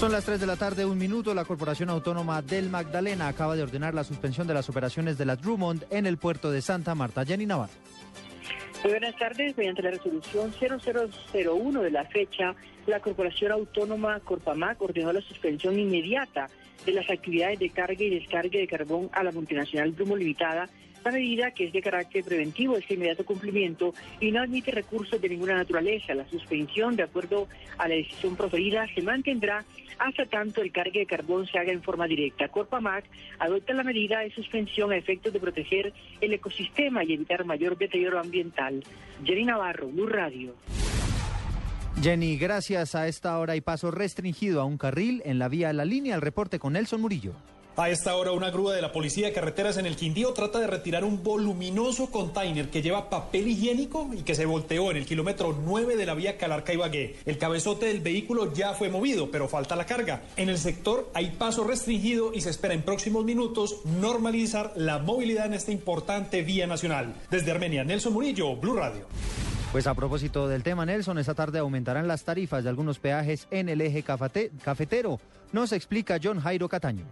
Son las 3 de la tarde, un minuto. La Corporación Autónoma del Magdalena acaba de ordenar la suspensión de las operaciones de la Drummond en el puerto de Santa Marta. Jenny Navarro. Muy buenas tardes. Mediante la resolución 0001 de la fecha, la Corporación Autónoma Corpamac ordenó la suspensión inmediata de las actividades de carga y descarga de carbón a la multinacional Drummond Limitada esta medida, que es de carácter preventivo, es de inmediato cumplimiento y no admite recursos de ninguna naturaleza. La suspensión, de acuerdo a la decisión proferida, se mantendrá hasta tanto el cargue de carbón se haga en forma directa. Corpamac adopta la medida de suspensión a efectos de proteger el ecosistema y evitar mayor deterioro ambiental. Jenny Navarro, Blue Radio. Jenny, gracias. A esta hora hay paso restringido a un carril en la vía La Línea. El reporte con Nelson Murillo. A esta hora, una grúa de la Policía de Carreteras en el Quindío trata de retirar un voluminoso container que lleva papel higiénico y que se volteó en el kilómetro 9 de la vía Calarca-Ibagué. El cabezote del vehículo ya fue movido, pero falta la carga. En el sector hay paso restringido y se espera en próximos minutos normalizar la movilidad en esta importante vía nacional. Desde Armenia, Nelson Murillo, Blue Radio. Pues a propósito del tema, Nelson, esta tarde aumentarán las tarifas de algunos peajes en el eje cafetero. Nos explica John Jairo Cataño.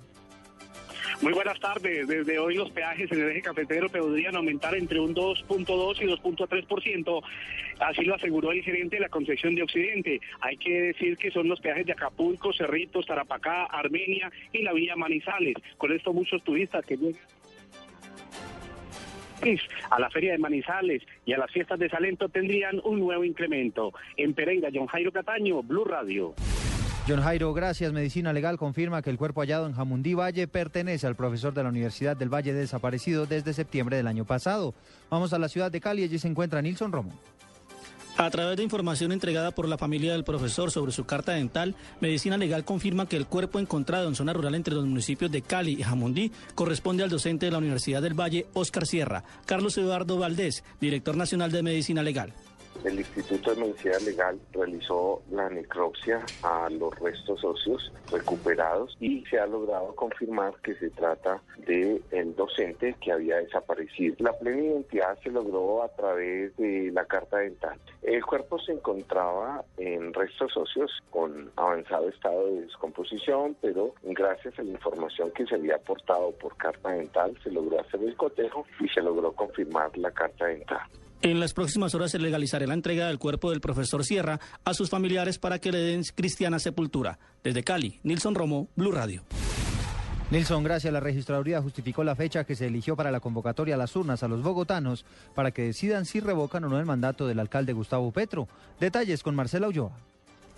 Muy buenas tardes. Desde hoy los peajes en el eje cafetero podrían aumentar entre un 2.2 y 2.3%. Así lo aseguró el gerente de la concesión de Occidente. Hay que decir que son los peajes de Acapulco, Cerritos, Tarapacá, Armenia y la vía Manizales. Con esto muchos turistas que llegan a la Feria de Manizales y a las fiestas de Salento tendrían un nuevo incremento. En Pereira, John Jairo Cataño, Blue Radio. John Jairo, gracias. Medicina Legal confirma que el cuerpo hallado en Jamundí Valle pertenece al profesor de la Universidad del Valle desaparecido desde septiembre del año pasado. Vamos a la ciudad de Cali, allí se encuentra Nilson Romo. A través de información entregada por la familia del profesor sobre su carta dental, Medicina Legal confirma que el cuerpo encontrado en zona rural entre los municipios de Cali y Jamundí corresponde al docente de la Universidad del Valle, Óscar Sierra, Carlos Eduardo Valdés, director nacional de Medicina Legal. El Instituto de Medicina Legal realizó la necropsia a los restos óseos recuperados y se ha logrado confirmar que se trata de docente que había desaparecido. La plena identidad se logró a través de la carta dental. El cuerpo se encontraba en restos óseos con avanzado estado de descomposición, pero gracias a la información que se había aportado por carta dental se logró hacer el cotejo y se logró confirmar la carta dental. En las próximas horas se legalizará la entrega del cuerpo del profesor Sierra a sus familiares para que le den cristiana sepultura. Desde Cali, Nilson Romo, Blue Radio. Nilson, gracias. La registraduría justificó la fecha que se eligió para la convocatoria a las urnas a los bogotanos para que decidan si revocan o no el mandato del alcalde Gustavo Petro. Detalles con Marcela Ulloa.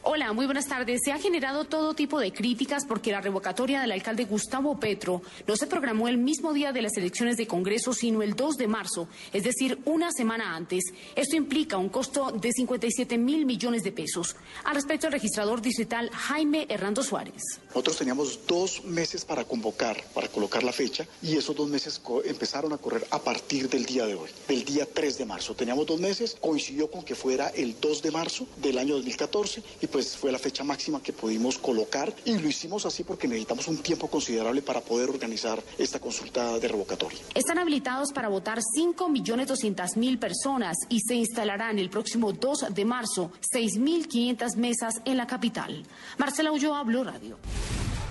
Hola, muy buenas tardes. Se ha generado todo tipo de críticas porque la revocatoria del alcalde Gustavo Petro no se programó el mismo día de las elecciones de Congreso, sino el 2 de marzo, es decir, una semana antes. Esto implica un costo de 57 mil millones de pesos. Al respecto, el registrador distrital Jaime Hernando Suárez. Nosotros teníamos dos meses para convocar, para colocar la fecha, y esos dos meses empezaron a correr a partir del día de hoy, del día 3 de marzo. Teníamos dos meses, coincidió con que fuera el 2 de marzo del año 2014 y pues fue la fecha máxima que pudimos colocar y lo hicimos así porque necesitamos un tiempo considerable para poder organizar esta consulta de revocatoria. Están habilitados para votar 5.200.000 personas y se instalarán el próximo 2 de marzo 6.500 mesas en la capital. Marcela Ulloa, Blue Radio.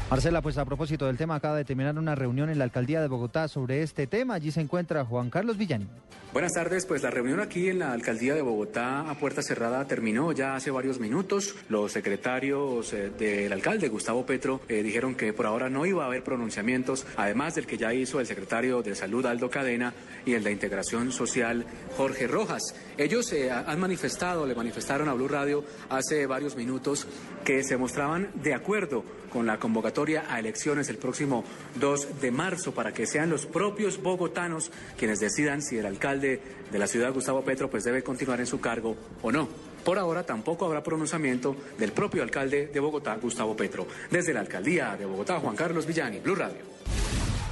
Marcela, pues a propósito del tema, acaba de terminar una reunión en la alcaldía de Bogotá sobre este tema. Allí se encuentra Juan Carlos Villani. Buenas tardes, pues la reunión aquí en la alcaldía de Bogotá a puerta cerrada terminó ya hace varios minutos. Los secretarios eh, del alcalde Gustavo Petro eh, dijeron que por ahora no iba a haber pronunciamientos, además del que ya hizo el secretario de Salud Aldo Cadena y el de Integración Social Jorge Rojas. Ellos eh, han manifestado, le manifestaron a Blue Radio hace varios minutos que se mostraban de acuerdo con la convocatoria a elecciones el próximo 2 de marzo para que sean los propios bogotanos quienes decidan si el alcalde de la ciudad, Gustavo Petro, pues debe continuar en su cargo o no. Por ahora tampoco habrá pronunciamiento del propio alcalde de Bogotá, Gustavo Petro. Desde la alcaldía de Bogotá, Juan Carlos Villani, Blue Radio.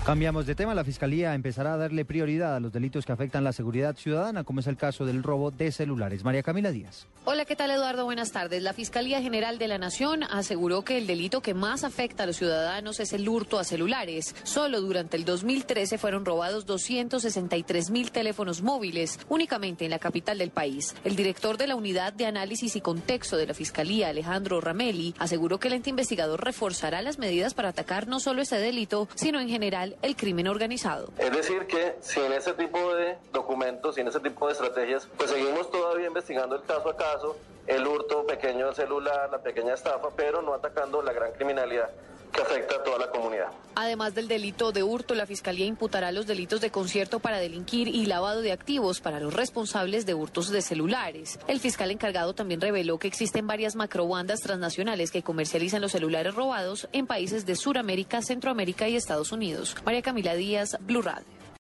Cambiamos de tema. La Fiscalía empezará a darle prioridad a los delitos que afectan la seguridad ciudadana, como es el caso del robo de celulares. María Camila Díaz. Hola, ¿qué tal Eduardo? Buenas tardes. La Fiscalía General de la Nación aseguró que el delito que más afecta a los ciudadanos es el hurto a celulares. Solo durante el 2013 fueron robados 263 mil teléfonos móviles, únicamente en la capital del país. El director de la Unidad de Análisis y Contexto de la Fiscalía, Alejandro Ramelli, aseguró que el ente investigador reforzará las medidas para atacar no solo ese delito, sino en general el crimen organizado. Es decir, que sin ese tipo de documentos, sin ese tipo de estrategias, pues seguimos todavía investigando el caso a caso, el hurto pequeño celular, la pequeña estafa, pero no atacando la gran criminalidad que afecta a toda la comunidad. Además del delito de hurto, la Fiscalía imputará los delitos de concierto para delinquir y lavado de activos para los responsables de hurtos de celulares. El fiscal encargado también reveló que existen varias macrobandas transnacionales que comercializan los celulares robados en países de Sudamérica, Centroamérica y Estados Unidos. María Camila Díaz, Blue Radio.